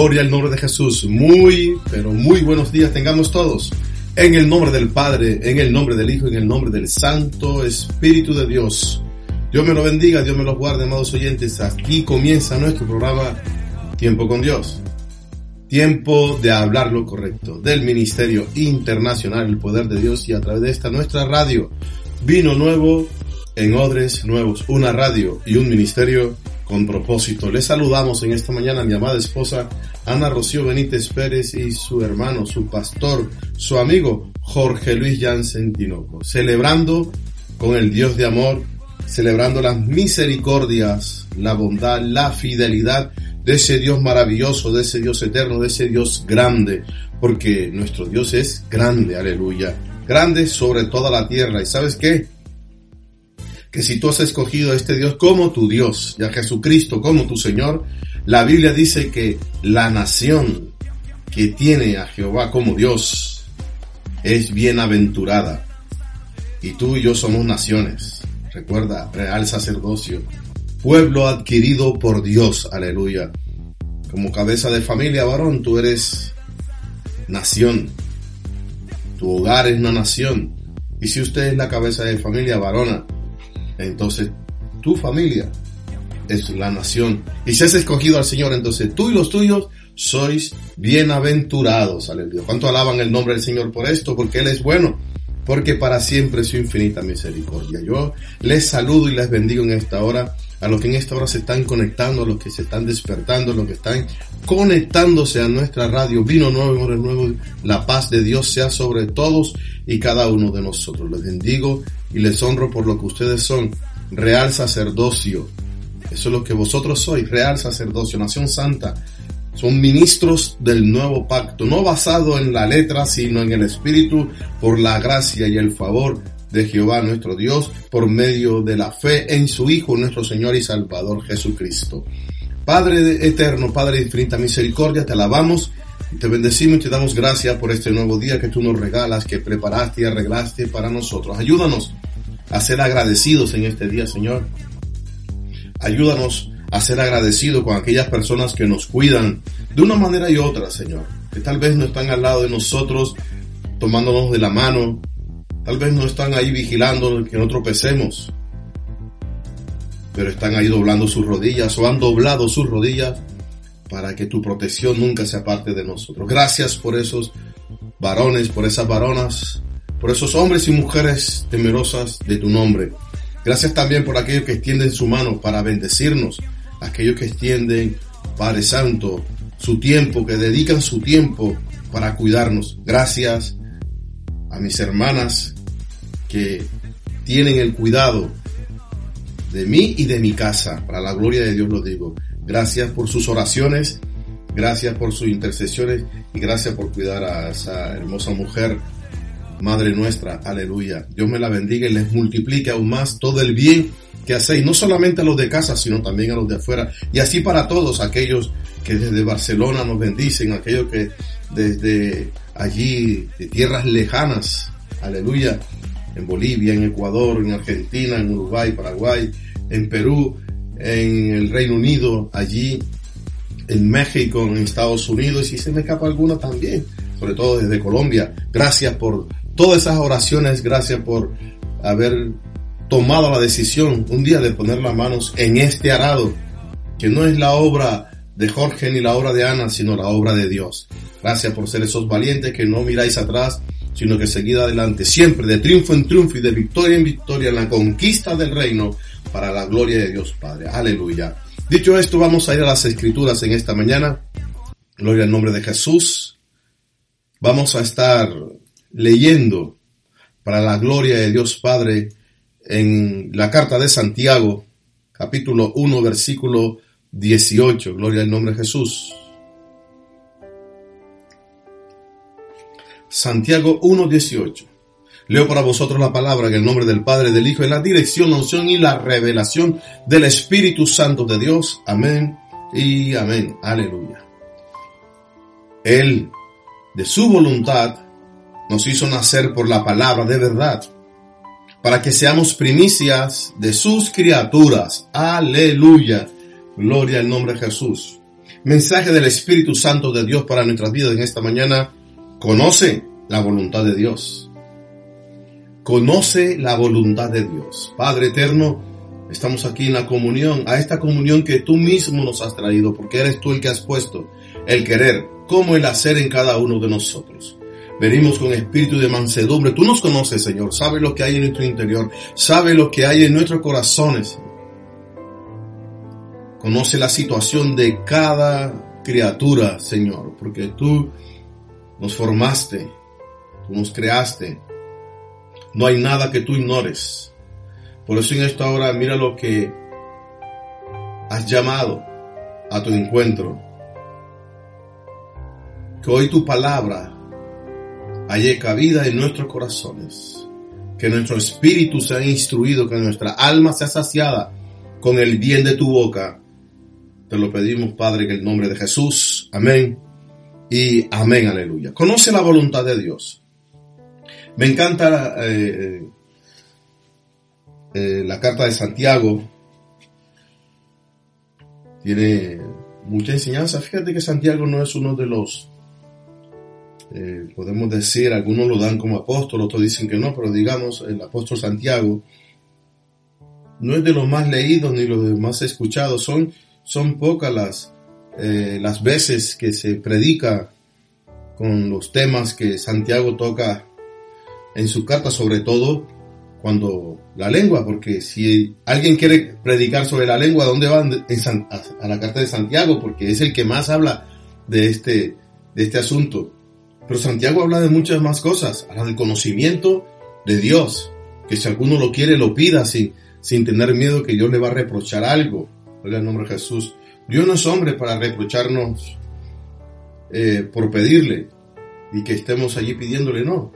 Gloria al nombre de Jesús. Muy, pero muy buenos días tengamos todos. En el nombre del Padre, en el nombre del Hijo, en el nombre del Santo Espíritu de Dios. Dios me lo bendiga, Dios me lo guarde, amados oyentes. Aquí comienza nuestro programa Tiempo con Dios. Tiempo de hablar lo correcto del Ministerio Internacional El Poder de Dios y a través de esta nuestra radio. Vino nuevo en odres nuevos. Una radio y un ministerio con propósito. Les saludamos en esta mañana a mi amada esposa Ana Rocío Benítez Pérez y su hermano, su pastor, su amigo Jorge Luis Jansen Tinoco, celebrando con el Dios de amor, celebrando las misericordias, la bondad, la fidelidad de ese Dios maravilloso, de ese Dios eterno, de ese Dios grande, porque nuestro Dios es grande, aleluya, grande sobre toda la tierra. ¿Y sabes qué? Que si tú has escogido a este Dios como tu Dios y a Jesucristo como tu Señor, la Biblia dice que la nación que tiene a Jehová como Dios es bienaventurada. Y tú y yo somos naciones. Recuerda, real sacerdocio, pueblo adquirido por Dios, aleluya. Como cabeza de familia, varón, tú eres nación. Tu hogar es una nación. Y si usted es la cabeza de familia varona, entonces tu familia es la nación. Y si has escogido al Señor, entonces tú y los tuyos sois bienaventurados. Aleluya. ¿Cuánto alaban el nombre del Señor por esto? Porque Él es bueno. Porque para siempre es su infinita misericordia. Yo les saludo y les bendigo en esta hora. A los que en esta hora se están conectando, a los que se están despertando, a los que están conectándose a nuestra radio. Vino nuevo, nuevo. La paz de Dios sea sobre todos y cada uno de nosotros. Les bendigo y les honro por lo que ustedes son, real sacerdocio. Eso es lo que vosotros sois, real sacerdocio, nación santa. Son ministros del nuevo pacto, no basado en la letra, sino en el espíritu, por la gracia y el favor de Jehová nuestro Dios, por medio de la fe en su Hijo, nuestro Señor y Salvador Jesucristo. Padre eterno, Padre infinita misericordia, te alabamos te bendecimos y te damos gracias por este nuevo día que tú nos regalas, que preparaste y arreglaste para nosotros. Ayúdanos a ser agradecidos en este día, Señor. Ayúdanos a ser agradecidos con aquellas personas que nos cuidan de una manera y otra, Señor. Que tal vez no están al lado de nosotros tomándonos de la mano. Tal vez no están ahí vigilando que no tropecemos. Pero están ahí doblando sus rodillas o han doblado sus rodillas para que tu protección nunca sea parte de nosotros. Gracias por esos varones, por esas varonas, por esos hombres y mujeres temerosas de tu nombre. Gracias también por aquellos que extienden su mano para bendecirnos, aquellos que extienden, Padre Santo, su tiempo, que dedican su tiempo para cuidarnos. Gracias a mis hermanas que tienen el cuidado de mí y de mi casa. Para la gloria de Dios lo digo. Gracias por sus oraciones, gracias por sus intercesiones y gracias por cuidar a esa hermosa mujer, Madre nuestra. Aleluya. Dios me la bendiga y les multiplique aún más todo el bien que hacéis, no solamente a los de casa, sino también a los de afuera. Y así para todos aquellos que desde Barcelona nos bendicen, aquellos que desde allí, de tierras lejanas, aleluya, en Bolivia, en Ecuador, en Argentina, en Uruguay, Paraguay, en Perú, en el Reino Unido, allí en México, en Estados Unidos, y si se me escapa alguna también, sobre todo desde Colombia. Gracias por todas esas oraciones, gracias por haber tomado la decisión un día de poner las manos en este arado, que no es la obra de Jorge ni la obra de Ana, sino la obra de Dios. Gracias por ser esos valientes que no miráis atrás, sino que seguid adelante, siempre de triunfo en triunfo y de victoria en victoria en la conquista del reino para la gloria de Dios Padre. Aleluya. Dicho esto, vamos a ir a las escrituras en esta mañana. Gloria al nombre de Jesús. Vamos a estar leyendo para la gloria de Dios Padre en la carta de Santiago, capítulo 1, versículo 18. Gloria al nombre de Jesús. Santiago 1.18. Leo para vosotros la palabra en el nombre del Padre, del Hijo, en la dirección, la unción y la revelación del Espíritu Santo de Dios. Amén y amén. Aleluya. Él, de su voluntad, nos hizo nacer por la palabra de verdad, para que seamos primicias de sus criaturas. Aleluya. Gloria al nombre de Jesús. mensaje del Espíritu Santo de Dios para nuestras vidas en esta mañana. Conoce la voluntad de Dios. Conoce la voluntad de Dios. Padre eterno, estamos aquí en la comunión, a esta comunión que tú mismo nos has traído, porque eres tú el que has puesto el querer como el hacer en cada uno de nosotros. Venimos con espíritu de mansedumbre. Tú nos conoces, Señor. Sabes lo que hay en nuestro interior. Sabes lo que hay en nuestros corazones. Conoce la situación de cada criatura, Señor, porque tú nos formaste, tú nos creaste. No hay nada que tú ignores. Por eso en esta hora mira lo que has llamado a tu encuentro. Que hoy tu palabra haya cabida en nuestros corazones. Que nuestro espíritu sea instruido, que nuestra alma sea saciada con el bien de tu boca te lo pedimos, Padre, en el nombre de Jesús. Amén. Y amén, aleluya. Conoce la voluntad de Dios. Me encanta eh, eh, la carta de Santiago. Tiene mucha enseñanza. Fíjate que Santiago no es uno de los, eh, podemos decir, algunos lo dan como apóstol, otros dicen que no, pero digamos, el apóstol Santiago no es de los más leídos ni los más escuchados. Son son pocas las, eh, las veces que se predica con los temas que Santiago toca en su carta, sobre todo cuando la lengua, porque si alguien quiere predicar sobre la lengua, ¿dónde van? a, la carta de Santiago, porque es el que más habla de este, de este asunto. Pero Santiago habla de muchas más cosas, habla del conocimiento de Dios, que si alguno lo quiere, lo pida sin, sin tener miedo que Dios le va a reprochar algo Oiga el nombre de Jesús. Dios no es hombre para reprocharnos eh, por pedirle y que estemos allí pidiéndole, no.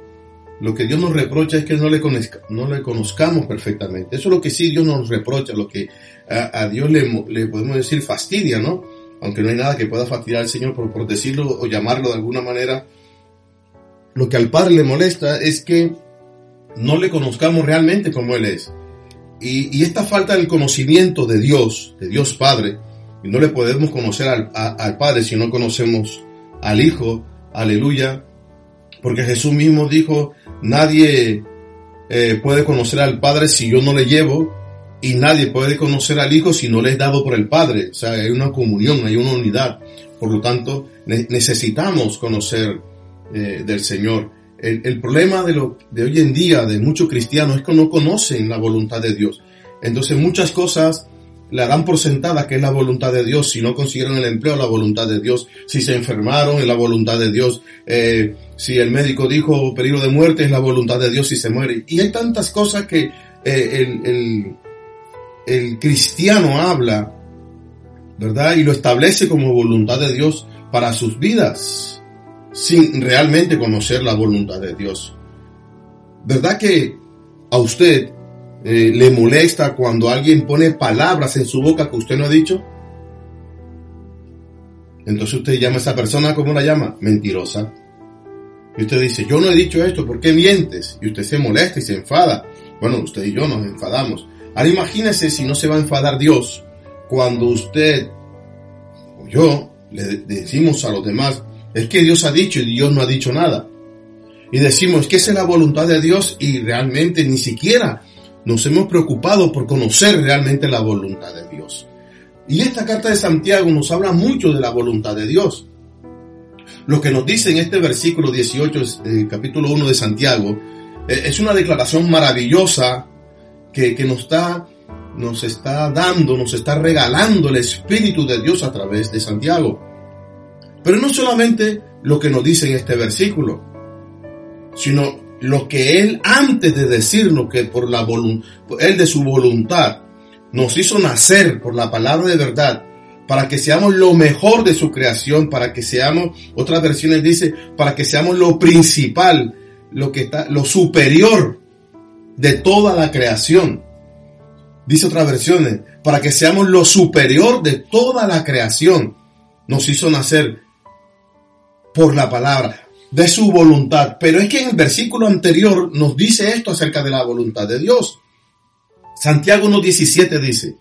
Lo que Dios nos reprocha es que no le, no le conozcamos perfectamente. Eso es lo que sí Dios nos reprocha, lo que a, Dios le, le, podemos decir fastidia, ¿no? Aunque no hay nada que pueda fastidiar al Señor por, por decirlo o llamarlo de alguna manera. Lo que al Padre le molesta es que no le conozcamos realmente como Él es. Y, esta falta del conocimiento de Dios, de Dios Padre, y no le podemos conocer al, Padre si no conocemos al Hijo, aleluya, porque Jesús mismo dijo, nadie eh, puede conocer al Padre si yo no le llevo, y nadie puede conocer al Hijo si no le es dado por el Padre. O sea, hay una comunión, hay una unidad. Por lo tanto, necesitamos conocer eh, del Señor. El, problema de, lo, de hoy en día de muchos cristianos es que no conocen la voluntad de Dios. Entonces muchas cosas la dan por sentada que es la voluntad de Dios. Si no consiguieron el empleo, la voluntad de Dios. Si se enfermaron, es la voluntad de Dios. Eh, si el médico dijo peligro de muerte, es la voluntad de Dios si se muere. Y hay tantas cosas que eh, el, el cristiano habla, ¿verdad? Y lo establece como voluntad de Dios para sus vidas sin realmente conocer la voluntad de Dios. ¿Verdad que a usted eh, le molesta cuando alguien pone palabras en su boca que usted no ha dicho? Entonces usted llama a esa persona, ¿cómo la llama? Mentirosa. Y usted dice, yo no he dicho esto, ¿por qué mientes? Y usted se molesta y se enfada. Bueno, usted y yo nos enfadamos. Ahora imagínese si no se va a enfadar Dios cuando usted o yo le decimos a los demás, es que Dios ha dicho y Dios no ha dicho nada. Y decimos que esa es la voluntad de Dios y realmente ni siquiera nos hemos preocupado por conocer realmente la voluntad de Dios. Y esta carta de Santiago nos habla mucho de la voluntad de Dios. Lo que nos dice en este versículo 18, eh, capítulo 1 de Santiago, eh, es una declaración maravillosa que, que nos, está, nos está dando, nos está regalando el Espíritu de Dios a través de Santiago. Pero no solamente lo que nos dice en este versículo, sino lo que Él antes de decirnos que por la Él de su voluntad nos hizo nacer por la palabra de verdad, para que seamos lo mejor de su creación, para que seamos, otras versiones dice, para que seamos lo principal, lo que está, lo superior de toda la creación. Dice otras versiones, para que seamos lo superior de toda la creación. Nos hizo nacer por la palabra, de su voluntad. Pero es que en el versículo anterior nos dice esto acerca de la voluntad de Dios. Santiago 1.17 dice,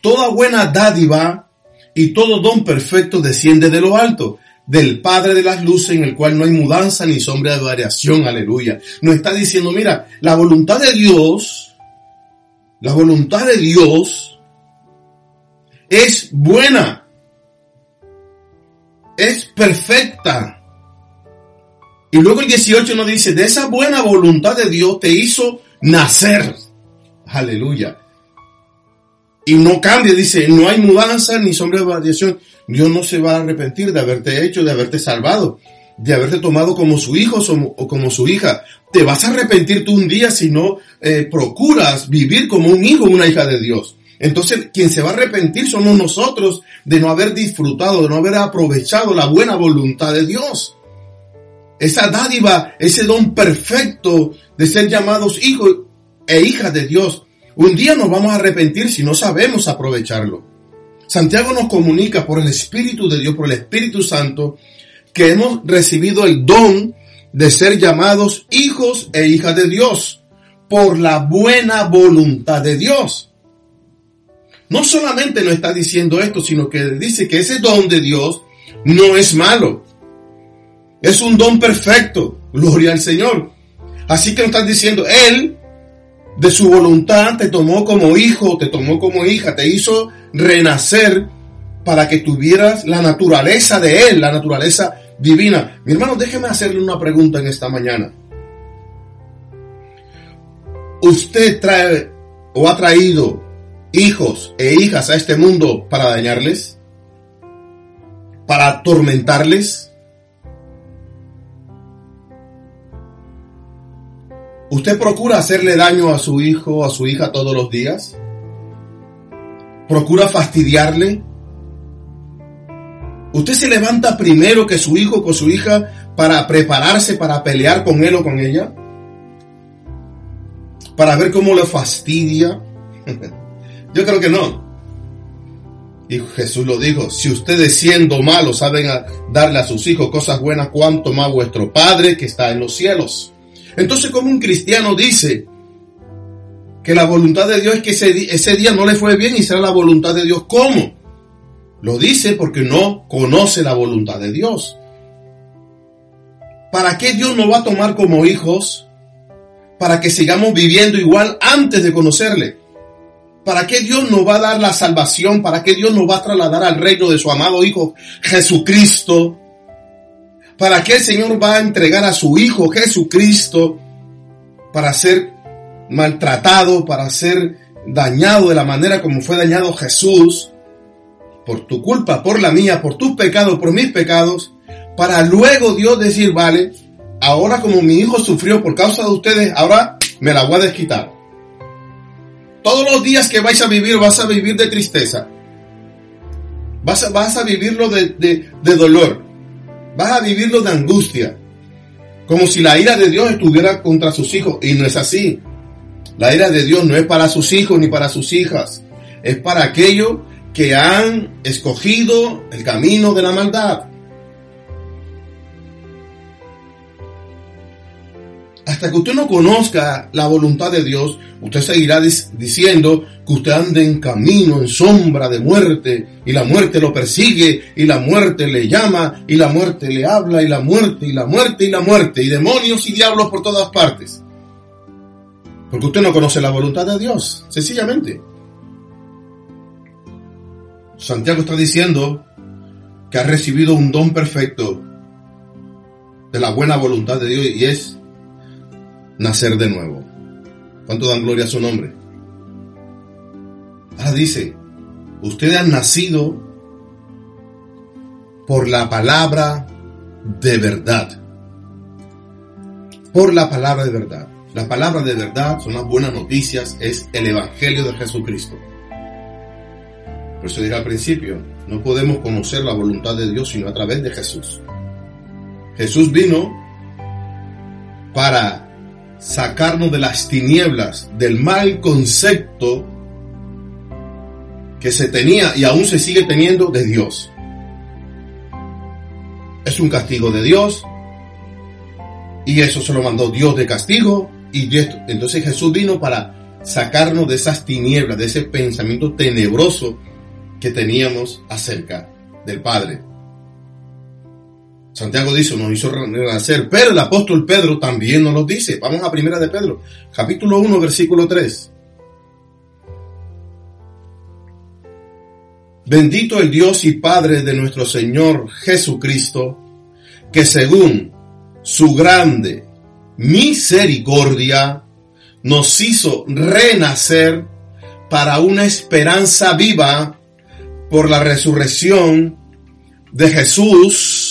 Toda buena dádiva y todo don perfecto desciende de lo alto, del Padre de las luces en el cual no hay mudanza ni sombra de variación, aleluya. Nos está diciendo, mira, la voluntad de Dios, la voluntad de Dios es buena, es perfecta. Y luego el 18 nos dice, de esa buena voluntad de Dios te hizo nacer. Aleluya. Y no cambia, dice, no hay mudanza ni sombra de variación. Dios no se va a arrepentir de haberte hecho, de haberte salvado, de haberte tomado como su hijo o como su hija. Te vas a arrepentir tú un día si no eh, procuras vivir como un hijo o una hija de Dios. Entonces, quien se va a arrepentir somos nosotros de no haber disfrutado, de no haber aprovechado la buena voluntad de Dios. Esa dádiva, ese don perfecto de ser llamados hijos e hijas de Dios. Un día nos vamos a arrepentir si no sabemos aprovecharlo. Santiago nos comunica por el Espíritu de Dios, por el Espíritu Santo, que hemos recibido el don de ser llamados hijos e hijas de Dios por la buena voluntad de Dios. No solamente nos está diciendo esto, sino que dice que ese don de Dios no es malo. Es un don perfecto. Gloria al Señor. Así que nos está diciendo, Él de su voluntad te tomó como hijo, te tomó como hija, te hizo renacer para que tuvieras la naturaleza de Él, la naturaleza divina. Mi hermano, déjeme hacerle una pregunta en esta mañana. ¿Usted trae o ha traído hijos e hijas a este mundo para dañarles? ¿Para atormentarles? ¿Usted procura hacerle daño a su hijo o a su hija todos los días? ¿Procura fastidiarle? ¿Usted se levanta primero que su hijo o su hija para prepararse para pelear con él o con ella? ¿Para ver cómo le fastidia? Yo creo que no. Y Jesús lo dijo, si ustedes siendo malos saben darle a sus hijos cosas buenas, cuánto más vuestro Padre que está en los cielos. Entonces, como un cristiano dice que la voluntad de Dios es que ese, día no le fue bien y será la voluntad de Dios, ¿cómo? Lo dice porque no conoce la voluntad de Dios. ¿Para qué Dios nos va a tomar como hijos? Para que sigamos viviendo igual antes de conocerle. ¿Para qué Dios nos va a dar la salvación? ¿Para qué Dios nos va a trasladar al reino de su amado Hijo Jesucristo? ¿Para qué el Señor va a entregar a su Hijo Jesucristo para ser maltratado, para ser dañado de la manera como fue dañado Jesús? Por tu culpa, por la mía, por tus pecados, por mis pecados, para luego Dios decir, vale, ahora como mi hijo sufrió por causa de ustedes, ahora me la voy a desquitar. Todos los días que vais a vivir, vas a vivir de tristeza. Vas a, vivirlo de, de dolor vas a vivirlo de angustia, como si la ira de Dios estuviera contra sus hijos, y no es así. La ira de Dios no es para sus hijos ni para sus hijas, es para aquellos que han escogido el camino de la maldad. Hasta que usted no conozca la voluntad de Dios, usted seguirá diciendo que usted anda en camino, en sombra de muerte, y la muerte lo persigue, y la muerte le llama, y la muerte le habla, y la muerte, y la muerte, y la muerte, y demonios y diablos por todas partes. Porque usted no conoce la voluntad de Dios, sencillamente. Santiago está diciendo que ha recibido un don perfecto de la buena voluntad de Dios y es nacer de nuevo. ¿Cuánto dan gloria a su nombre? Ahora dice, ustedes han nacido por la palabra de verdad. Por la palabra de verdad. La palabra de verdad son las buenas noticias, es el Evangelio de Jesucristo. Por eso dije al principio, no podemos conocer la voluntad de Dios sino a través de Jesús. Jesús vino para sacarnos de las tinieblas, del mal concepto que se tenía y aún se sigue teniendo de Dios. Es un castigo de Dios y eso se lo mandó Dios de castigo y entonces Jesús vino para sacarnos de esas tinieblas, de ese pensamiento tenebroso que teníamos acerca del Padre. Santiago dice, nos hizo renacer, pero el apóstol Pedro también nos lo dice. Vamos a primera de Pedro, capítulo 1, versículo 3. Bendito el Dios y Padre de nuestro Señor Jesucristo, que según su grande misericordia nos hizo renacer para una esperanza viva por la resurrección de Jesús,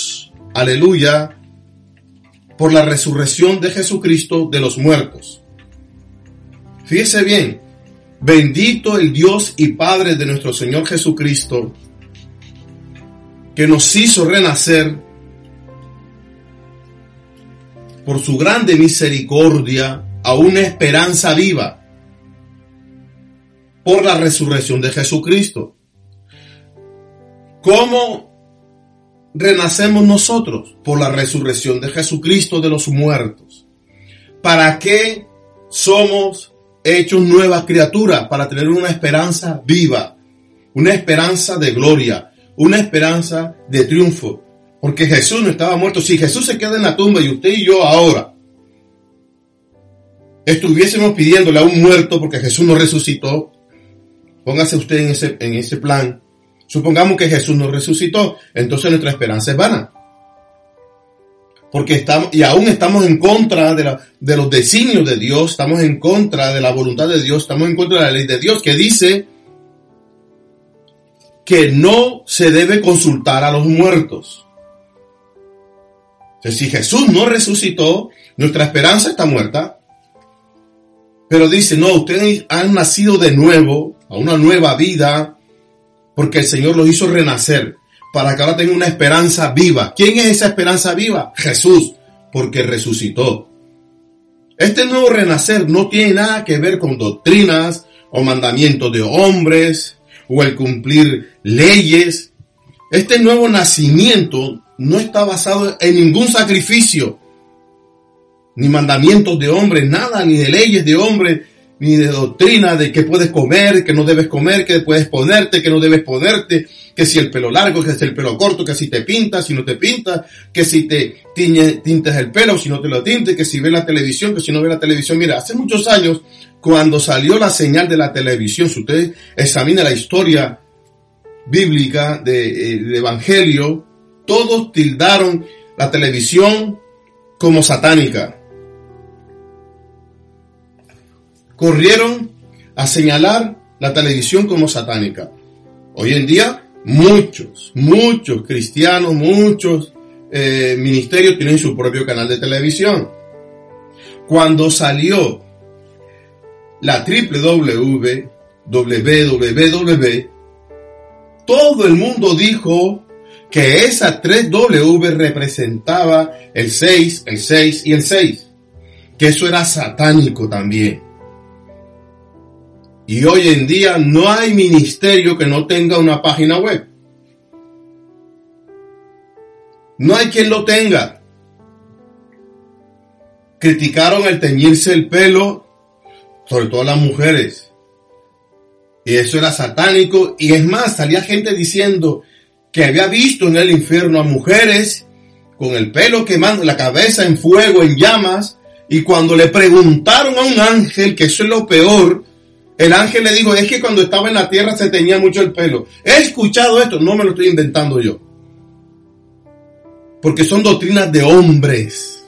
aleluya, por la resurrección de Jesucristo de los muertos. Fíjese bien, Bendito el Dios y Padre de nuestro Señor Jesucristo, que nos hizo renacer por su grande misericordia a una esperanza viva por la resurrección de Jesucristo. ¿Cómo renacemos nosotros? Por la resurrección de Jesucristo de los muertos. ¿Para qué somos hechos nuevas criaturas para tener una esperanza viva, una esperanza de gloria, una esperanza de triunfo. Porque Jesús no estaba muerto. Si Jesús se queda en la tumba y usted y yo ahora estuviésemos pidiéndole a un muerto porque Jesús no resucitó, póngase usted en ese, en ese plan. Supongamos que Jesús no resucitó, entonces nuestra esperanza es vana porque estamos, y aún estamos en contra de, los designios de Dios, estamos en contra de la voluntad de Dios, estamos en contra de la ley de Dios que dice que no se debe consultar a los muertos. si Jesús no resucitó, nuestra esperanza está muerta. Pero dice, no, ustedes han nacido de nuevo, a una nueva vida, porque el Señor los hizo renacer para que ahora tenga una esperanza viva. ¿Quién es esa esperanza viva? Jesús, porque resucitó. Este nuevo renacer no tiene nada que ver con doctrinas o mandamientos de hombres o el cumplir leyes. Este nuevo nacimiento no está basado en ningún sacrificio, ni mandamientos de hombres, nada, ni de leyes de hombres, ni de doctrina de qué puedes comer, qué no debes comer, qué puedes ponerte, qué no debes ponerte que si el pelo largo, que si el pelo corto, que si te pintas, si no te pintas, que si te tiñe, tintes el pelo, si no te lo tintes, que si ve la televisión, que si no ve la televisión. Mira, hace muchos años, cuando salió la señal de la televisión, si usted examina la historia bíblica eh, Evangelio, todos tildaron la televisión como satánica. Corrieron a señalar la televisión como satánica. Hoy en día Muchos, muchos cristianos, muchos eh, ministerios tienen su propio canal de televisión. Cuando salió la www, www, todo el mundo dijo que esa 3W representaba el 6, el 6 y el 6. Que eso era satánico también. Y hoy en día no hay ministerio que no tenga una página web. No hay quien lo tenga. Criticaron el teñirse el pelo, sobre todo las mujeres. Y eso era satánico. Y es más, salía gente diciendo que había visto en el infierno a mujeres con el pelo quemando, la cabeza en fuego, en llamas. Y cuando le preguntaron a un ángel, que eso es lo peor, el ángel le dijo, es que cuando estaba en la tierra se tenía mucho el pelo. He escuchado esto, no me lo estoy inventando yo. Porque son doctrinas de hombres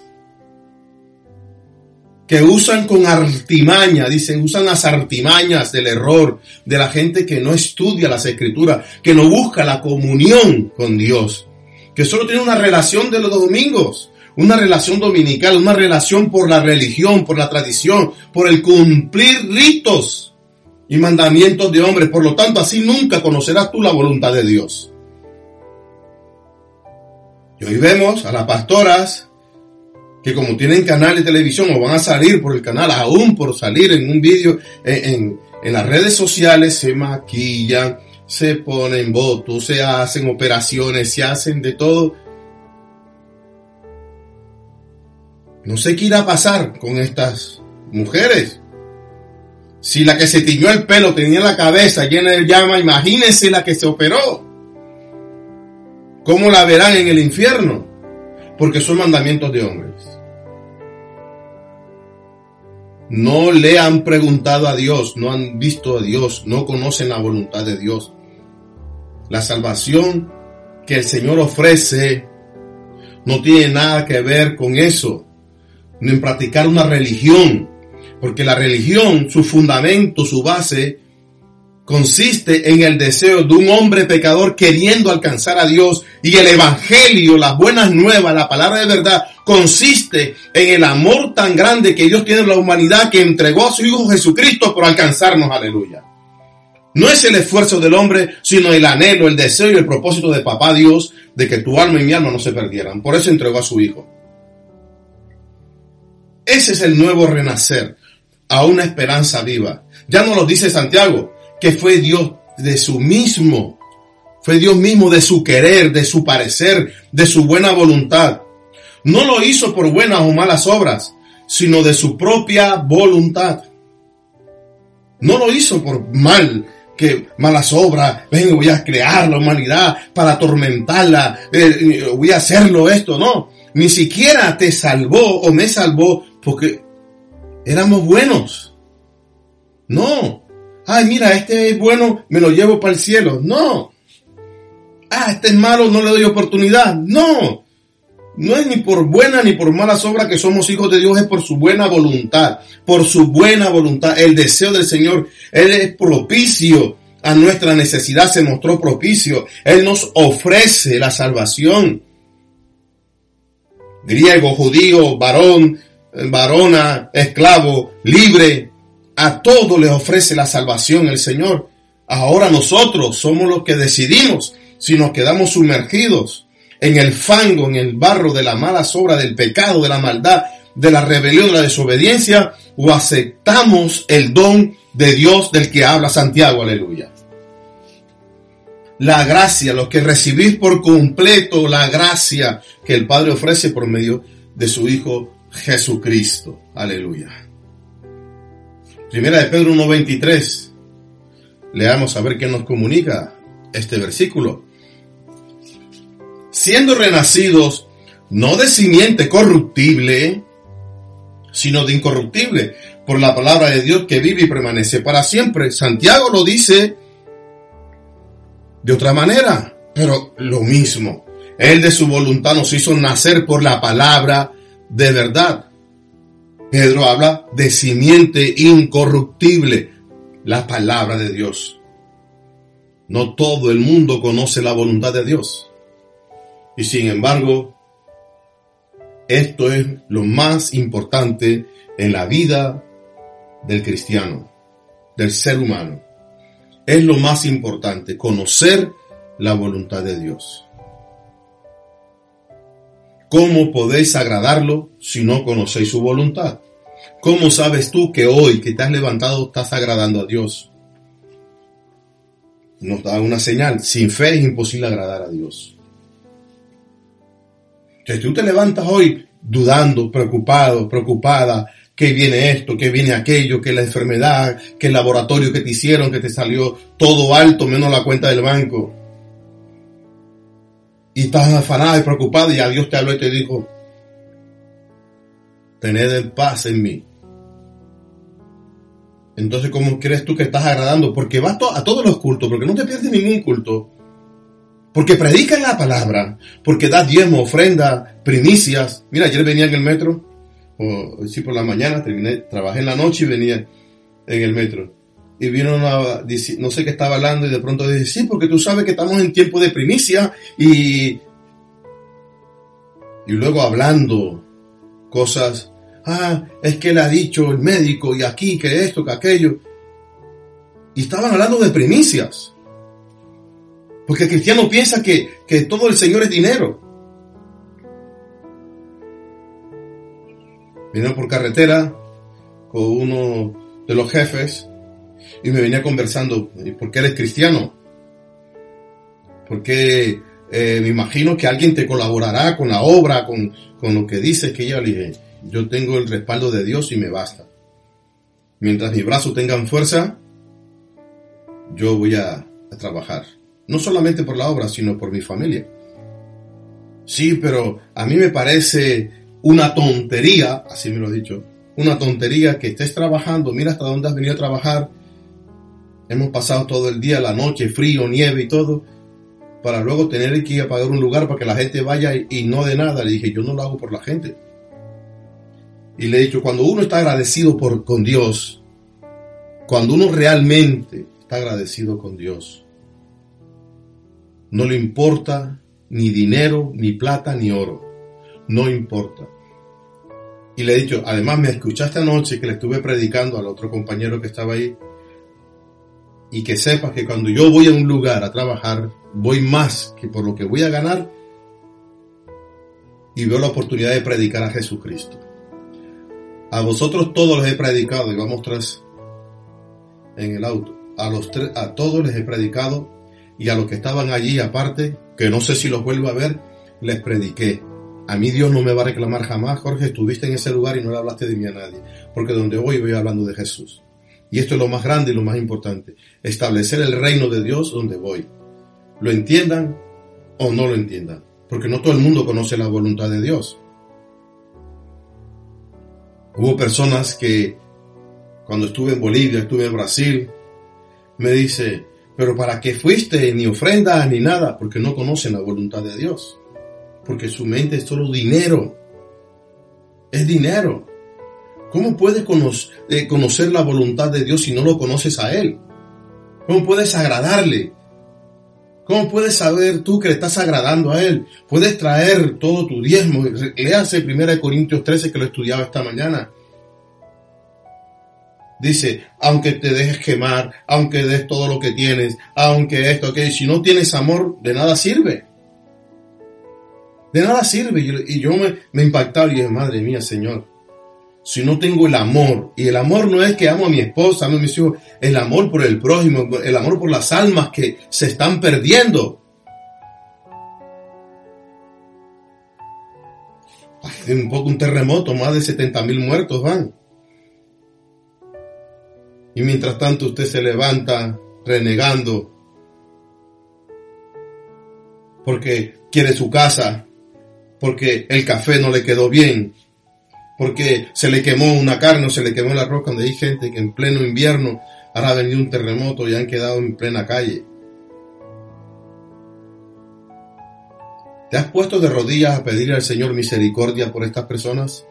que usan con artimaña, dicen, usan las artimañas del error, de la gente que no estudia las escrituras, que no busca la comunión con Dios, que solo tiene una relación de los domingos, una relación dominical, una relación por la religión, por la tradición, por el cumplir ritos y mandamientos de hombres. Por lo tanto, así nunca conocerás tú la voluntad de Dios. Y hoy vemos a las pastoras que como tienen canal de televisión o van a salir por el canal, aún por salir en un vídeo en, en, las redes sociales, se maquillan, se ponen votos, se hacen operaciones, se hacen de todo. No sé qué irá a pasar con estas mujeres Si la que se tiñó el pelo tenía la cabeza llena de llama, imagínense la que se operó. ¿Cómo la verán en el infierno? Porque son mandamientos de hombres. No le han preguntado a Dios, no han visto a Dios, no conocen la voluntad de Dios. La salvación que el Señor ofrece no tiene nada que ver con eso, ni en practicar una religión, porque la religión, su fundamento, su base, consiste en el deseo de un hombre pecador queriendo alcanzar a Dios y el Evangelio, las buenas nuevas, la palabra de verdad, consiste en el amor tan grande que Dios tiene en la humanidad que entregó a su Hijo Jesucristo por alcanzarnos, aleluya. No es el esfuerzo del hombre, sino el anhelo, el deseo y el propósito de papá Dios de que tu alma y mi alma no se perdieran. Por eso entregó a su Hijo. Ese es el nuevo renacer a una esperanza viva. Ya no lo dice Santiago, que fue Dios de su mismo, fue Dios mismo de su querer, de su parecer, de su buena voluntad. No lo hizo por buenas o malas obras, sino de su propia voluntad. No lo hizo por mal, que malas obras, vengo, voy a crear la humanidad para atormentarla, eh, voy a hacerlo esto, no. Ni siquiera te salvó o me salvó porque éramos buenos. No. Ay, mira, este es bueno, me lo llevo para el cielo. No. Ah, este es malo, no le doy oportunidad. No. No es ni por buena ni por malas obras que somos hijos de Dios, es por su buena voluntad, por su buena voluntad, el deseo del Señor. Él es propicio a nuestra necesidad, se mostró propicio. Él nos ofrece la salvación. Griego, judío, varón, varona, esclavo, libre, a todo le ofrece la salvación el Señor. Ahora nosotros somos los que decidimos si nos quedamos sumergidos en el fango, en el barro de la mala sobra, del pecado, de la maldad, de la rebelión, de la desobediencia, o aceptamos el don de Dios del que habla Santiago, aleluya. La gracia, lo que recibís por completo, la gracia que el Padre ofrece por medio de su Hijo Jesucristo. Aleluya. Primera de Pedro 1.23. Leamos a ver qué nos comunica este versículo. Siendo renacidos no de simiente corruptible, sino de incorruptible, por la palabra de Dios que vive y permanece para siempre. Santiago lo dice de otra manera, pero lo mismo. Él de su voluntad nos hizo nacer por la palabra de verdad. Pedro habla de simiente incorruptible, la palabra de Dios. No todo el mundo conoce la voluntad de Dios. Y sin embargo, esto es lo más importante en la vida del cristiano, del ser humano. Es lo más importante, conocer la voluntad de Dios. ¿Cómo podéis agradarlo si no conocéis su voluntad? ¿Cómo sabes tú que hoy que te has levantado estás agradando a Dios? Nos da una señal. Sin fe es imposible agradar a Dios. Si tú te levantas hoy dudando, preocupado, preocupada, que viene esto, que viene aquello, que la enfermedad, que el laboratorio que te hicieron, que te salió todo alto menos la cuenta del banco y estás afanada y preocupada y a Dios te habló y te dijo, tened paz en mí. Entonces, ¿cómo crees tú que estás agradando? Porque vas a todos los cultos, porque no te pierdes ningún culto. Porque predicas la palabra, porque das diezmo, ofrenda, primicias. Mira, ayer venía en el metro, o sí por la mañana, terminé, trabajé en la noche y venía en el metro y vino una, no sé qué estaba hablando y de pronto dice, sí, porque tú sabes que estamos en tiempo de primicia y, y luego hablando cosas, ah, es que le ha dicho el médico y aquí, que esto, que aquello. Y estaban hablando de primicias. Porque el cristiano piensa que, que todo el Señor es dinero. Vino por carretera con uno de los jefes y me venía conversando, ¿por qué eres cristiano? Porque eh, me imagino que alguien te colaborará con la obra, con, con lo que dices que yo le dije, yo tengo el respaldo de Dios y me basta. Mientras mis brazos tengan fuerza, yo voy a, a trabajar. No solamente por la obra, sino por mi familia. Sí, pero a mí me parece una tontería, así me lo he dicho, una tontería que estés trabajando, mira hasta dónde has venido a trabajar. Hemos pasado todo el día, la noche, frío, nieve y todo, para luego tener que ir a pagar un lugar para que la gente vaya y, no de nada. Le dije, yo no lo hago por la gente. Y le he dicho, cuando uno está agradecido con Dios, cuando uno realmente está agradecido con Dios, no le importa ni dinero, ni plata, ni oro. No importa. Y le he dicho, además me escuchaste anoche que le estuve predicando al otro compañero que estaba ahí. Y que sepas que cuando yo voy a un lugar a trabajar, voy más que por lo que voy a ganar y veo la oportunidad de predicar a Jesucristo. A vosotros todos les he predicado, y vamos tres en el auto. A los tres, a todos les he predicado y a los que estaban allí aparte, que no sé si los vuelvo a ver, les prediqué. A mí Dios no me va a reclamar jamás, Jorge, estuviste en ese lugar y no le hablaste de mí a nadie, porque donde voy voy hablando de Jesús. Y esto es lo más grande y lo más importante, establecer el reino de Dios donde voy. Lo entiendan o no lo entiendan, porque no todo el mundo conoce la voluntad de Dios. Hubo personas que cuando estuve en Bolivia, estuve en Brasil, me dice, pero ¿para qué fuiste? Ni ofrenda ni nada, porque no conocen la voluntad de Dios. Porque su mente es solo dinero. Es dinero. ¿Cómo puedes eh, conocer la voluntad de Dios si no lo conoces a Él? ¿Cómo puedes agradarle? ¿Cómo puedes saber tú que le estás agradando a Él? Puedes traer todo tu diezmo. Léase 1 Corintios 13 que lo estudiaba esta mañana. Dice, aunque te dejes quemar, aunque des todo lo que tienes, aunque esto, que si no tienes amor, de nada sirve. De nada sirve. Y yo me, me impactaba y dije, madre mía, Señor, si no tengo el amor, y el amor no es que amo a mi esposa, amo a mis hijos, el amor por el prójimo, el amor por las almas que se están perdiendo. un poco un terremoto, más de 70 mil muertos van. Y mientras tanto usted se levanta renegando porque quiere su casa, porque el café no le quedó bien, porque se le quemó una carne o se le quemó el arroz cuando hay gente que en pleno invierno ha venido un terremoto y han quedado en plena calle. ¿Te has puesto de rodillas a pedir al Señor misericordia por estas personas?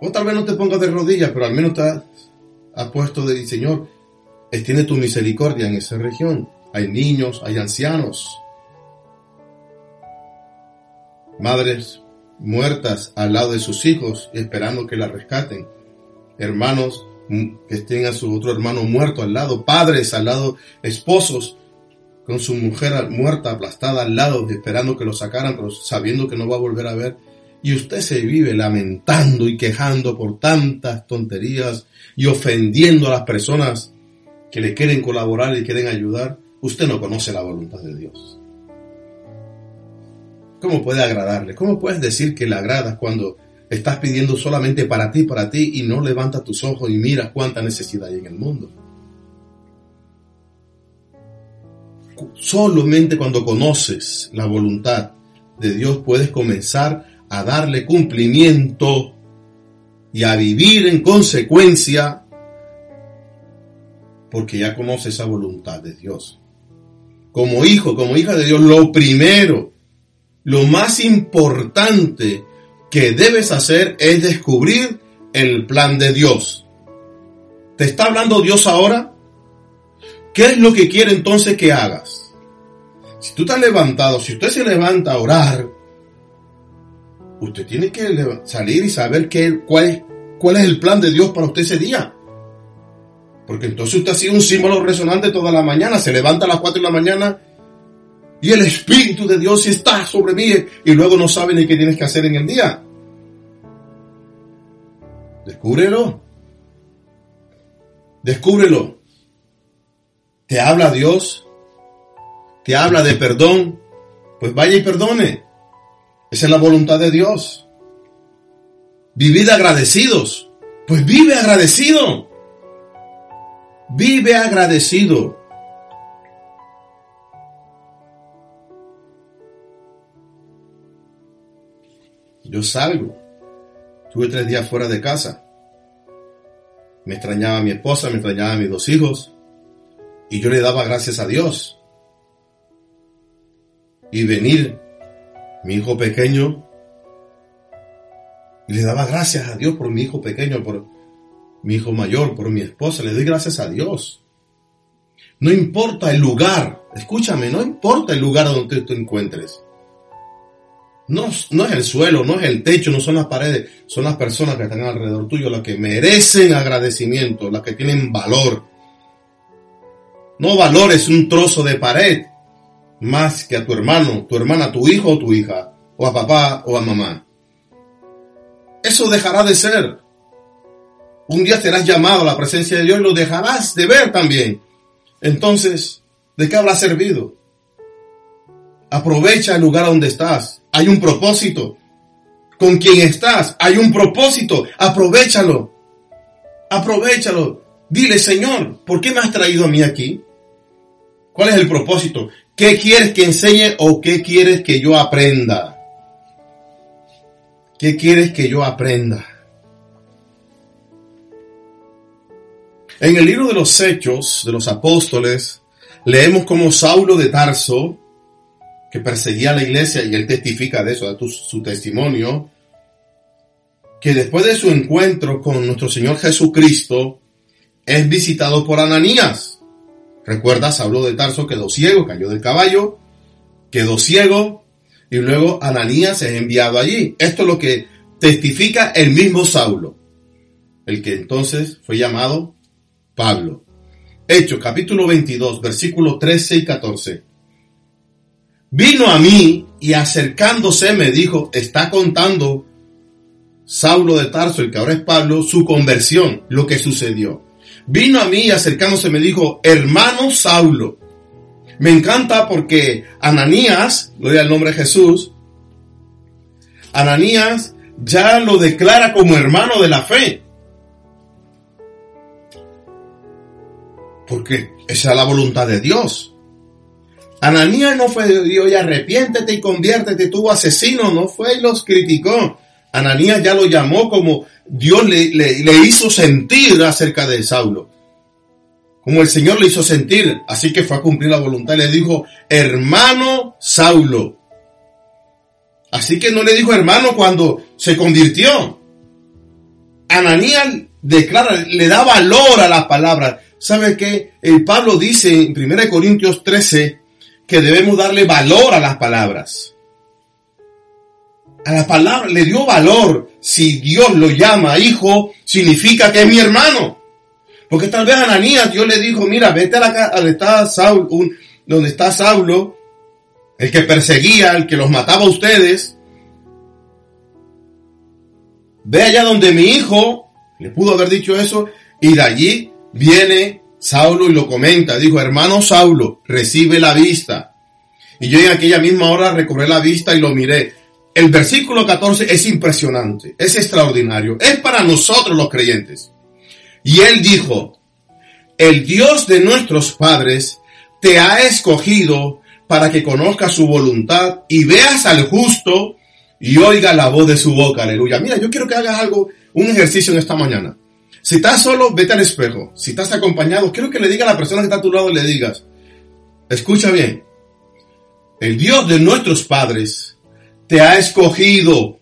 O tal vez no te pongas de rodillas, pero al menos te ha puesto de Señor, extiende tu misericordia en esa región. Hay niños, hay ancianos, madres muertas al lado de sus hijos esperando que la rescaten, hermanos que tengan su otro hermano muerto al lado, padres al lado, esposos con su mujer muerta aplastada al lado esperando que lo sacaran, pero sabiendo que no va a volver a ver. Y usted se vive lamentando y quejando por tantas tonterías y ofendiendo a las personas que le quieren colaborar y quieren ayudar, usted no conoce la voluntad de Dios. ¿Cómo puede agradarle? ¿Cómo puedes decir que le agradas cuando estás pidiendo solamente para ti, para ti y no levantas tus ojos y miras cuánta necesidad hay en el mundo? Solamente cuando conoces la voluntad de Dios puedes comenzar a darle cumplimiento y a vivir en consecuencia porque ya conoce esa voluntad de Dios. Como hijo, como hija de Dios, lo primero, lo más importante que debes hacer es descubrir el plan de Dios. ¿Te está hablando Dios ahora? ¿Qué es lo que quiere entonces que hagas? Si tú estás levantado, si usted se levanta a orar, usted tiene que salir y saber qué, cuál, cuál es el plan de Dios para usted ese día. Porque entonces usted ha sido un símbolo resonante toda la mañana, se levanta a las 4 de la mañana y el Espíritu de Dios está sobre mí y luego no sabe ni qué tienes que hacer en el día. Descúbrelo. Descúbrelo. Te habla Dios. Te habla de perdón. Pues vaya y perdone. Esa es la voluntad de Dios. Vivid agradecidos. Pues vive agradecido. Vive agradecido. Yo salgo. Tuve tres días fuera de casa. Me extrañaba a mi esposa, me extrañaba a mis dos hijos. Y yo le daba gracias a Dios. Y venir mi hijo pequeño y le daba gracias a Dios por mi hijo pequeño, por mi hijo mayor, por mi esposa. Le doy gracias a Dios. No importa el lugar, escúchame, no importa el lugar donde tú encuentres. No, no es el suelo, no es el techo, no son las paredes, son las personas que están alrededor tuyo las que merecen agradecimiento, las que tienen valor. No valores un trozo de pared más que a tu hermano, tu hermana, tu hijo o tu hija, o a papá o a mamá. Eso dejará de ser. Un día serás llamado a la presencia de Dios y lo dejarás de ver también. Entonces, ¿de qué habrá servido? Aprovecha el lugar donde estás. Hay un propósito. Con quien estás, hay un propósito. Aprovechalo. Aprovechalo. Dile, Señor, ¿por qué me has traído a mí aquí? ¿Cuál es el propósito? ¿Qué quieres que enseñe o qué quieres que yo aprenda? ¿Qué quieres que yo aprenda? En el libro de los Hechos de los Apóstoles, leemos como Saulo de Tarso, perseguía la iglesia, y él testifica de eso, de su testimonio, que después de su encuentro con nuestro Señor Jesucristo, es visitado por Ananías. Recuerda, Saulo de Tarso quedó ciego, cayó del caballo, quedó ciego, y luego Ananías es enviado allí. Esto es lo que testifica el mismo Saulo, el que entonces fue llamado Pablo. Hechos capítulo 22, versículos 13 y 14. Vino a mí y acercándose me dijo, está contando Saulo de Tarso, el que ahora es Pablo, su conversión, lo que sucedió. Vino a mí y acercándose me dijo, hermano Saulo, me encanta porque Ananías, gloria al nombre de Jesús, Ananías ya lo declara como hermano de la fe. Porque esa es la voluntad de Dios. Ananías no fue Dios y arrepiéntete y conviértete tú asesino, no fue y los criticó. Ananías ya lo llamó como Dios le, le hizo sentir acerca de Saulo como el Señor le hizo sentir, así que fue a cumplir la voluntad y le dijo, hermano Saulo. Así que no le dijo hermano cuando se convirtió. Ananías declara, le da valor a las palabras. ¿Sabe qué? El Pablo dice en 1 Corintios 13 que debemos darle valor a las palabras. A las palabras le dio valor. Si Dios lo llama hijo, significa que es mi hermano. Porque tal vez Ananías Dios le dijo, mira, vete a la donde está Saulo, donde está Saulo, el que perseguía, el que los mataba a ustedes. Ve allá donde mi hijo, le pudo haber dicho eso, y de allí viene Saulo y lo comenta. Dijo, hermano Saulo, recibe la vista. Y yo en aquella misma hora recobré la vista y lo miré. El versículo 14 es impresionante, es extraordinario, es para nosotros los creyentes. Y él dijo, el Dios de nuestros padres te ha escogido para que conozcas su voluntad y veas al justo y oiga la voz de su boca. Aleluya. Mira, yo quiero que hagas algo, un ejercicio en esta mañana. Si estás solo, vete al espejo. Si estás acompañado, quiero que le diga a la persona que está a tu lado, le digas, escucha bien, el Dios de nuestros padres te ha escogido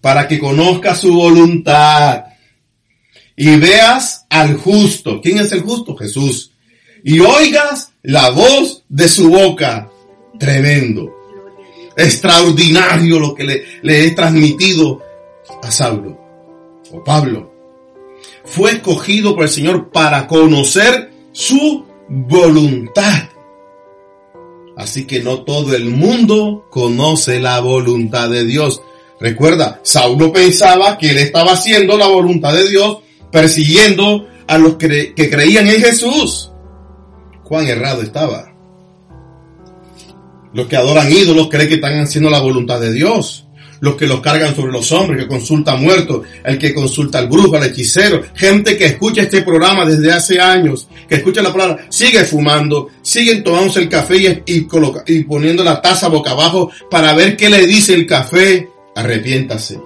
para que conozcas su voluntad y veas al justo. ¿Quién es el justo? Jesús. Y oigas la voz de su boca. Tremendo. Extraordinario lo que le, le he transmitido a Saulo o Pablo. Fue escogido por el Señor para conocer su voluntad. Así que no todo el mundo conoce la voluntad de Dios. Recuerda, Saulo pensaba que él estaba haciendo la voluntad de Dios persiguiendo a los que, creían en Jesús. Juan errado estaba. Los que adoran ídolos creen que están haciendo la voluntad de Dios. Los que los cargan sobre los hombres, que consulta muertos, el que consulta al brujo, al hechicero, gente que escucha este programa desde hace años, que escucha la palabra, sigue fumando, siguen tomándose el café y, y, y poniendo la taza boca abajo para ver qué le dice el café. Arrepiéntase.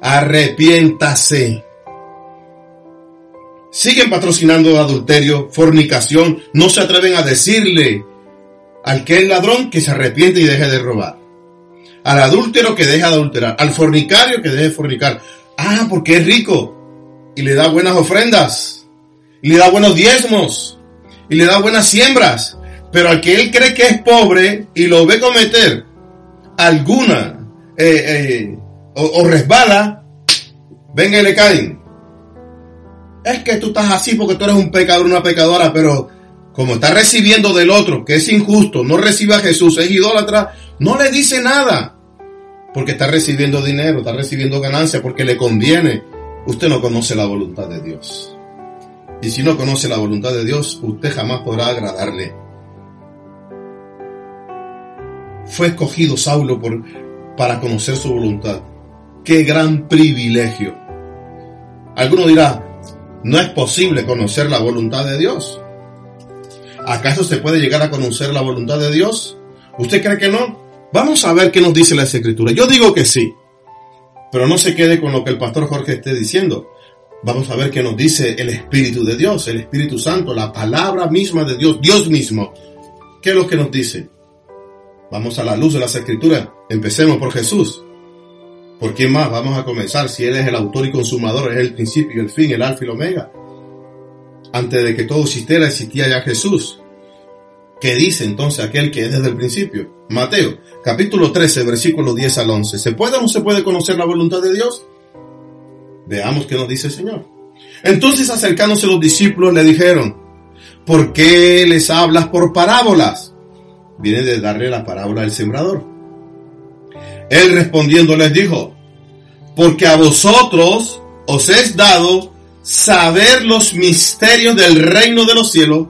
Arrepiéntase. Siguen patrocinando adulterio, fornicación, no se atreven a decirle al que es ladrón que se arrepiente y deje de robar. Al adúltero que deja de adulterar. Al fornicario que deje de fornicar. Ah, porque es rico. Y le da buenas ofrendas. Y le da buenos diezmos. Y le da buenas siembras. Pero al que él cree que es pobre y lo ve cometer alguna eh, eh, o, resbala, venga y le caen. Es que tú estás así porque tú eres un pecador, una pecadora, pero como está recibiendo del otro, que es injusto, no recibe a Jesús, es idólatra, no le dice nada. Porque está recibiendo dinero, está recibiendo ganancia, porque le conviene. Usted no conoce la voluntad de Dios. Y si no conoce la voluntad de Dios, usted jamás podrá agradarle. Fue escogido Saulo por, para conocer su voluntad. Qué gran privilegio. Alguno dirá, no es posible conocer la voluntad de Dios. ¿Acaso se puede llegar a conocer la voluntad de Dios? ¿Usted cree que no? Vamos a ver qué nos dice la Escritura. Yo digo que sí, pero no se quede con lo que el pastor Jorge esté diciendo. Vamos a ver qué nos dice el Espíritu de Dios, el Espíritu Santo, la palabra misma de Dios, Dios mismo. ¿Qué es lo que nos dice? Vamos a la luz de las Escrituras. Empecemos por Jesús. ¿Por quién más vamos a comenzar si Él es el autor y consumador, es el principio y el fin, el alfa y el omega? Antes de que todo existiera existía ya Jesús. ¿Qué dice entonces aquel que es desde el principio? Mateo, capítulo 13, versículo 10 al 11. ¿Se puede o no se puede conocer la voluntad de Dios? Veamos qué nos dice el Señor. Entonces acercándose los discípulos le dijeron, ¿por qué les hablas por parábolas? Viene de darle la parábola del sembrador. Él respondiendo les dijo, porque a vosotros os es dado saber los misterios del reino de los cielos,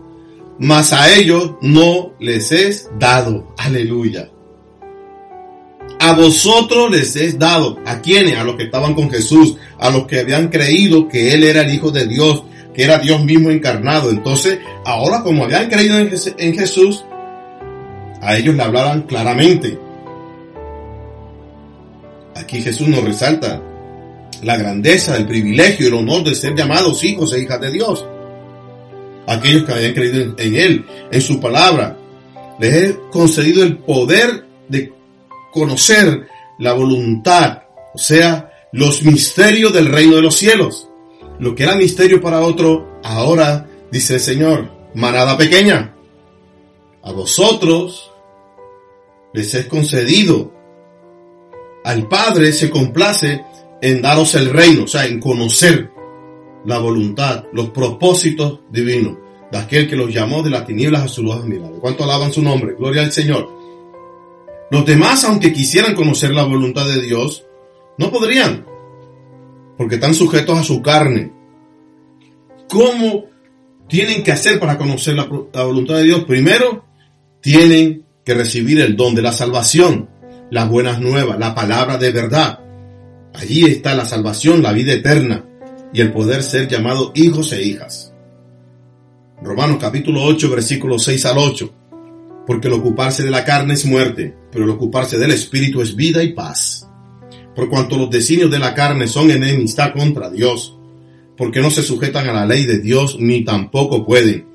mas a ellos no les es dado. Aleluya. A vosotros les es dado. ¿A quienes? A los que estaban con Jesús, a los que habían creído que Él era el Hijo de Dios, que era Dios mismo encarnado. Entonces, ahora como habían creído en Jesús, a ellos le hablaban claramente. Aquí Jesús nos resalta la grandeza, el privilegio el honor de ser llamados hijos e hijas de Dios. Aquellos que habían creído en, Él, en su palabra, les he concedido el poder de conocer la voluntad, o sea, los misterios del reino de los cielos. Lo que era misterio para otro, ahora, dice el Señor, manada pequeña, a vosotros les he concedido. Al Padre se complace en daros el reino, o sea, en conocer la voluntad, los propósitos divinos de aquel que los llamó de las tinieblas a su luz admirable. ¿Cuánto alaban su nombre? Gloria al Señor. Los demás, aunque quisieran conocer la voluntad de Dios, no podrían, porque están sujetos a su carne. ¿Cómo tienen que hacer para conocer la, la voluntad de Dios? Primero, tienen que recibir el don de la salvación, las buenas nuevas, la palabra de verdad. Allí está la salvación, la vida eterna y el poder ser llamado hijos e hijas. Romanos capítulo 8, versículos 6 al 8. Porque el ocuparse de la carne es muerte, pero el ocuparse del espíritu es vida y paz. Por cuanto los designios de la carne son enemistad contra Dios, porque no se sujetan a la ley de Dios ni tampoco pueden.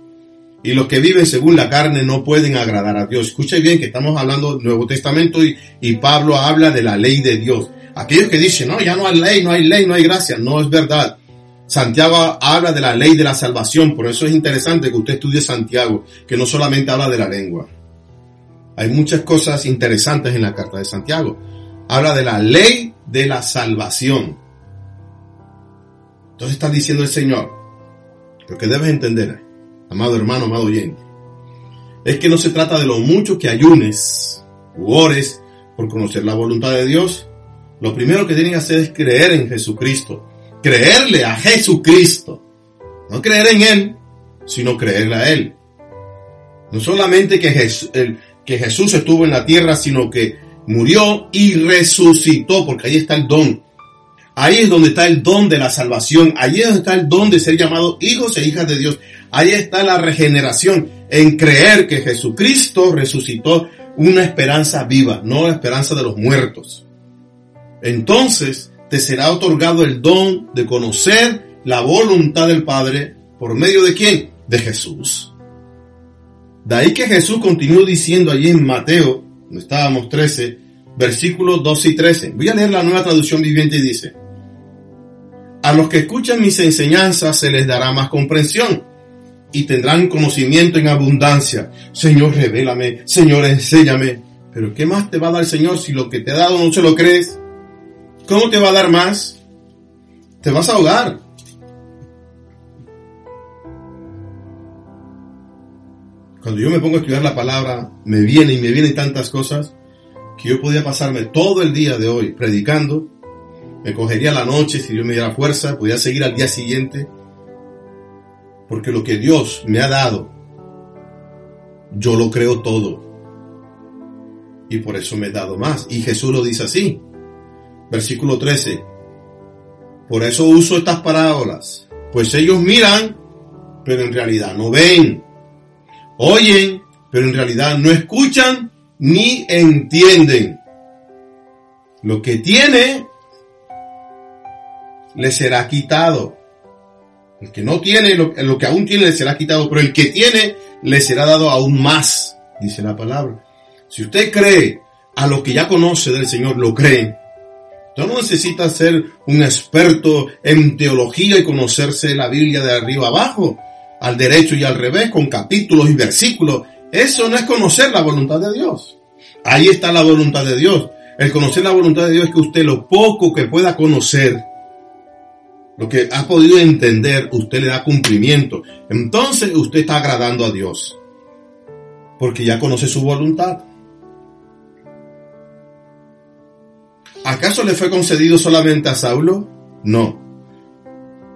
Y los que viven según la carne no pueden agradar a Dios. Escuche bien que estamos hablando del Nuevo Testamento y, y Pablo habla de la ley de Dios. Aquellos que dicen, no, ya no hay ley, no hay ley, no hay gracia, no es verdad. Santiago habla de la ley de la salvación, por eso es interesante que usted estudie Santiago, que no solamente habla de la lengua. Hay muchas cosas interesantes en la carta de Santiago. Habla de la ley de la salvación. Entonces está diciendo el Señor, lo que debes entender, amado hermano, amado oyente, es que no se trata de lo mucho que ayunes u ores por conocer la voluntad de Dios, lo primero que tienen que hacer es creer en Jesucristo. Creerle a Jesucristo. No creer en Él, sino creerle a Él. No solamente que Jesús, estuvo en la tierra, sino que murió y resucitó, porque ahí está el don. Ahí es donde está el don de la salvación. Ahí es donde está el don de ser llamados hijos e hijas de Dios. Ahí está la regeneración en creer que Jesucristo resucitó una esperanza viva, no la esperanza de los muertos. Entonces te será otorgado el don de conocer la voluntad del Padre por medio de quién? De Jesús. De ahí que Jesús continuó diciendo allí en Mateo, donde estábamos 13, versículos 12 y 13. Voy a leer la nueva traducción viviente y dice, a los que escuchan mis enseñanzas se les dará más comprensión y tendrán conocimiento en abundancia. Señor, revélame, Señor, enséñame. Pero ¿qué más te va a dar el Señor si lo que te ha dado no se lo crees? ¿Cómo te va a dar más? Te vas a ahogar. Cuando yo me pongo a estudiar la palabra, me viene y me vienen tantas cosas que yo podía pasarme todo el día de hoy predicando me cogería la noche si Dios me diera fuerza, podía seguir al día siguiente, porque lo que Dios me ha dado, yo lo creo todo. Y por eso me he dado más. Y Jesús lo dice así. Versículo 13. Por eso uso estas parábolas. Pues ellos miran, pero en realidad no ven. Oyen, pero en realidad no escuchan ni entienden. Lo que tiene le será quitado. El que no tiene, lo, que aún tiene le será quitado, pero el que tiene le será dado aún más, dice la palabra. Si usted cree a lo que ya conoce del Señor, lo cree. No necesita ser un experto en teología y conocerse la Biblia de arriba abajo, al derecho y al revés, con capítulos y versículos. Eso no es conocer la voluntad de Dios. Ahí está la voluntad de Dios. El conocer la voluntad de Dios es que usted lo poco que pueda conocer, lo que ha podido entender, usted le da cumplimiento. Entonces usted está agradando a Dios. Porque ya conoce su voluntad. ¿Acaso le fue concedido solamente a Saulo? No.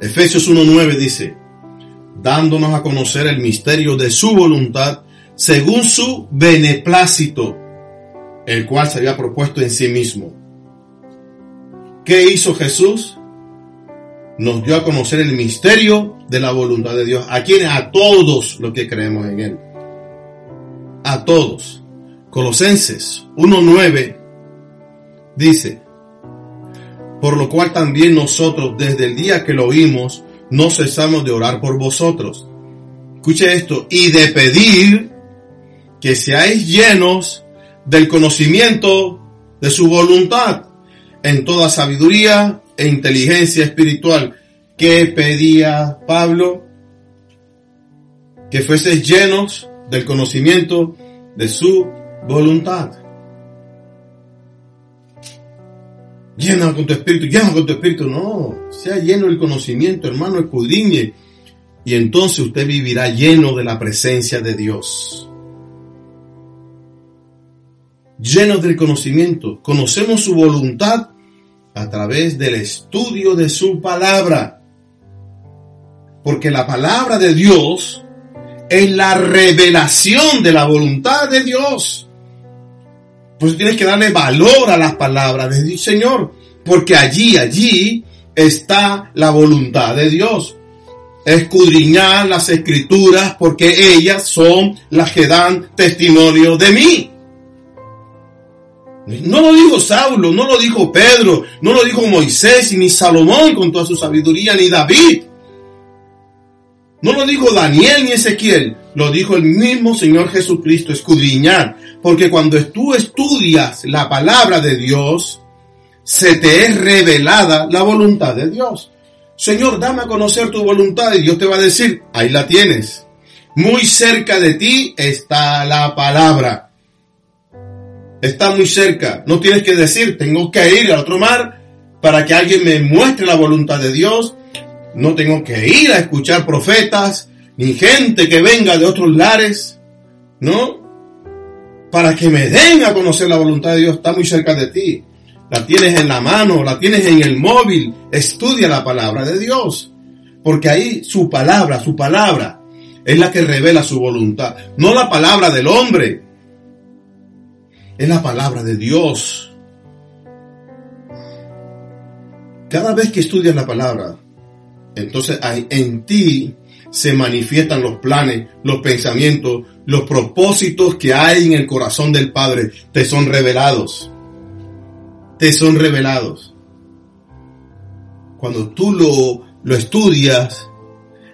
Efesios 1.9 dice, dándonos a conocer el misterio de su voluntad según su beneplácito, el cual se había propuesto en sí mismo. ¿Qué hizo Jesús? nos dio a conocer el misterio de la voluntad de Dios. ¿A quienes? A todos los que creemos en Él. A todos. Colosenses 1.9 dice, por lo cual también nosotros desde el día que lo oímos no cesamos de orar por vosotros. Escuche esto, y de pedir que seáis llenos del conocimiento de su voluntad en toda sabiduría e inteligencia espiritual. que pedía Pablo? Que fueses llenos del conocimiento de su voluntad. Llena con tu espíritu, llena con tu espíritu. No, sea lleno del conocimiento, hermano, escudriñe. Y entonces usted vivirá lleno de la presencia de Dios. Lleno del conocimiento. Conocemos su voluntad a través del estudio de su palabra. Porque la palabra de Dios es la revelación de la voluntad de Dios. Pues tienes que darle valor a las palabras del Señor. Porque allí, allí está la voluntad de Dios. Escudriñar las escrituras porque ellas son las que dan testimonio de mí. No lo dijo Saulo, no lo dijo Pedro, no lo dijo Moisés ni Salomón con toda su sabiduría, ni David. No lo dijo Daniel ni Ezequiel, lo dijo el mismo Señor Jesucristo, escudriñar. Porque cuando tú estudias la palabra de Dios, se te es revelada la voluntad de Dios. Señor, dame a conocer tu voluntad y Dios te va a decir, ahí la tienes. Muy cerca de ti está la palabra está muy cerca. No tienes que decir, tengo que ir al otro mar para que alguien me muestre la voluntad de Dios. No tengo que ir a escuchar profetas, ni gente que venga de otros lares, ¿no? Para que me den a conocer la voluntad de Dios, está muy cerca de ti. La tienes en la mano, la tienes en el móvil. Estudia la palabra de Dios. Porque ahí su palabra, su palabra, es la que revela su voluntad. No la palabra del hombre, es la palabra de Dios. Cada vez que estudias la palabra, entonces en ti se manifiestan los planes, los pensamientos, los propósitos que hay en el corazón del Padre. Te son revelados. Te son revelados. Cuando tú lo, lo estudias,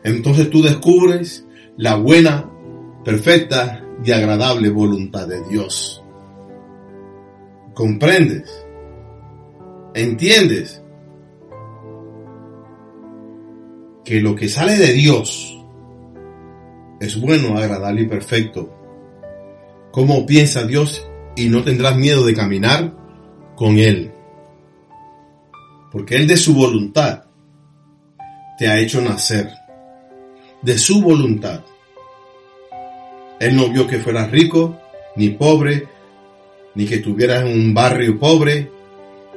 entonces tú descubres la buena, perfecta y agradable voluntad de Dios. ¿Comprendes? ¿Entiendes? Que lo que sale de Dios es bueno, agradable y perfecto. ¿Cómo piensa Dios y no tendrás miedo de caminar con Él? Porque Él de su voluntad te ha hecho nacer. De su voluntad. Él no vio que fueras rico, ni pobre, ni que estuvieras en un barrio pobre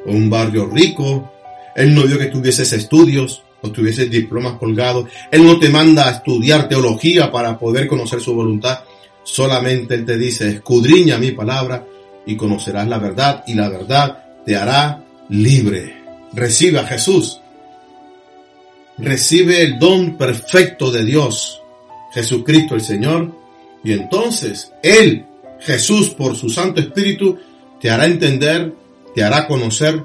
o un barrio rico. Él no vio que tuvieses estudios o tuvieses diplomas colgados. Él no te manda a estudiar teología para poder conocer su voluntad. Solamente Él te dice, escudriña mi palabra y conocerás la verdad y la verdad te hará libre. Recibe a Jesús. Recibe el don perfecto de Dios, Jesucristo el Señor, y entonces Él, Jesús, por su Santo Espíritu, te hará entender, te hará conocer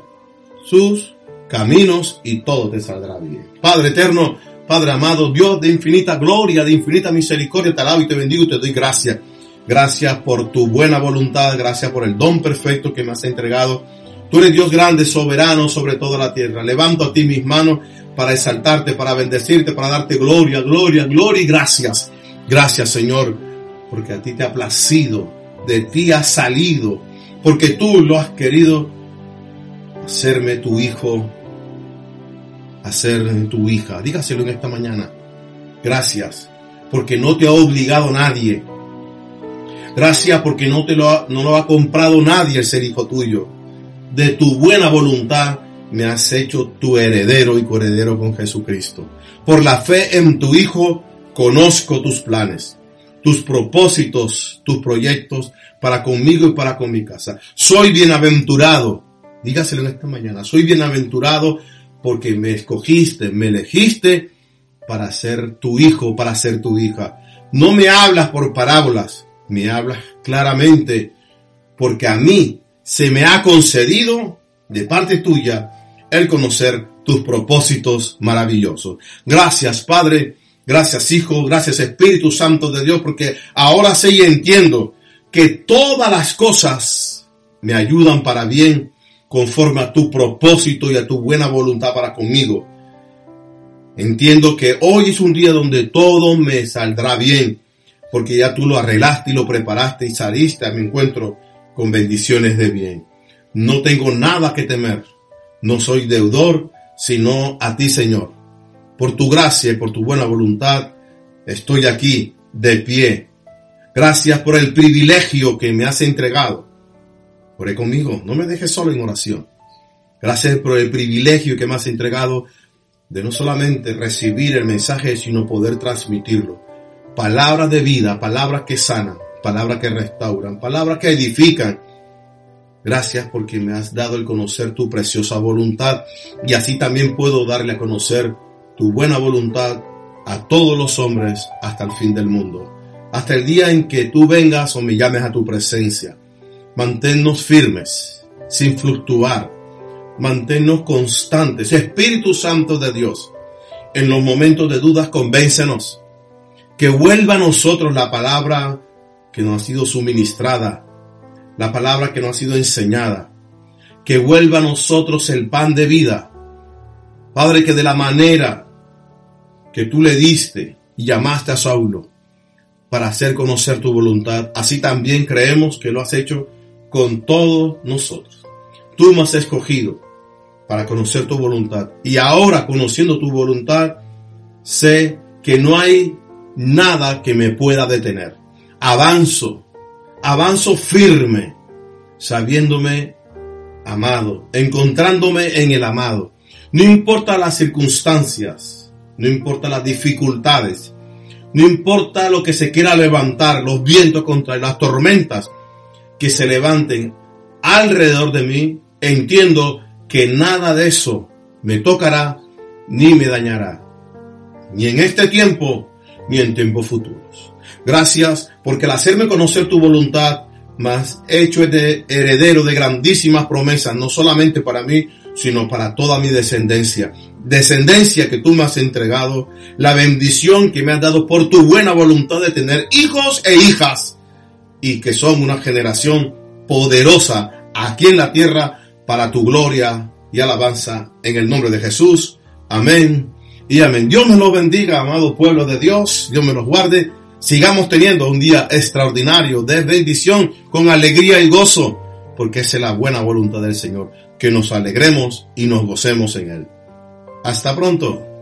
sus caminos y todo te saldrá bien. Padre eterno, Padre amado, Dios de infinita gloria, de infinita misericordia, te alabo y te bendigo y te doy gracias. Gracias por tu buena voluntad, gracias por el don perfecto que me has entregado. Tú eres Dios grande, soberano sobre toda la tierra. Levanto a ti mis manos para exaltarte, para bendecirte, para darte gloria, gloria, gloria y gracias. Gracias Señor porque a ti te ha placido, de ti ha salido, porque tú lo has querido hacerme tu hijo, hacer tu hija. Dígaselo en esta mañana. Gracias, porque no te ha obligado nadie. Gracias porque no te lo ha, no lo ha comprado nadie el ser hijo tuyo. De tu buena voluntad me has hecho tu heredero y coheredero con Jesucristo. Por la fe en tu Hijo conozco tus planes tus propósitos, tus proyectos para conmigo y para con mi casa. Soy bienaventurado. Dígaselo en esta mañana. Soy bienaventurado porque me escogiste, me elegiste para ser tu hijo, para ser tu hija. No me hablas por parábolas, me hablas claramente porque a mí se me ha concedido de parte tuya el conocer tus propósitos maravillosos. Gracias, Padre Gracias Hijo, gracias Espíritu Santo de Dios, porque ahora sé y entiendo que todas las cosas me ayudan para bien conforme a tu propósito y a tu buena voluntad para conmigo. Entiendo que hoy es un día donde todo me saldrá bien, porque ya tú lo arreglaste y lo preparaste y saliste a mi encuentro con bendiciones de bien. No tengo nada que temer, no soy deudor, sino a ti, Señor por tu gracia y por tu buena voluntad, estoy aquí de pie. Gracias por el privilegio que me has entregado. Conmigo, no me dejes solo en oración. Gracias por el privilegio que me has entregado de no solamente recibir el mensaje, sino poder transmitirlo. Palabras de vida, palabras que sanan, palabras que restauran, palabras que edifican. Gracias porque me has dado el conocer tu preciosa voluntad y así también puedo darle a conocer tu buena voluntad a todos los hombres hasta el fin del mundo, hasta el día en que tú vengas o me llames a tu presencia. Manténnos firmes, sin fluctuar, manténnos constantes. Espíritu Santo de Dios, en los momentos de dudas, convéncenos. Que vuelva a nosotros la palabra que nos ha sido suministrada, la palabra que nos ha sido enseñada. Que vuelva a nosotros el pan de vida. Padre, que de la manera que tú le diste y llamaste a Saulo para hacer conocer tu voluntad, así también creemos que lo has hecho con todos nosotros. Tú me has escogido para conocer tu voluntad. Y ahora, conociendo tu voluntad, sé que no hay nada que me pueda detener. Avanzo, avanzo firme, sabiéndome amado, encontrándome en el amado. No importa las circunstancias, no importa las dificultades, no importa lo que se quiera levantar, los vientos contra las tormentas, que se levanten alrededor de mí, entiendo que nada de eso me tocará ni me dañará, ni en este tiempo ni en tiempos futuros. Gracias porque al hacerme conocer tu voluntad, más hecho de heredero de grandísimas promesas, no solamente para mí, sino para toda mi descendencia. Descendencia que tú me has entregado, la bendición que me has dado por tu buena voluntad de tener hijos e hijas, y que son una generación poderosa aquí en la tierra para tu gloria y alabanza en el nombre de Jesús. Amén y amén. Dios me lo bendiga, amado pueblo de Dios. Dios me los guarde. Sigamos teniendo un día extraordinario de bendición con alegría y gozo, porque es la buena voluntad del Señor, que nos alegremos y nos gocemos en Él. Hasta pronto.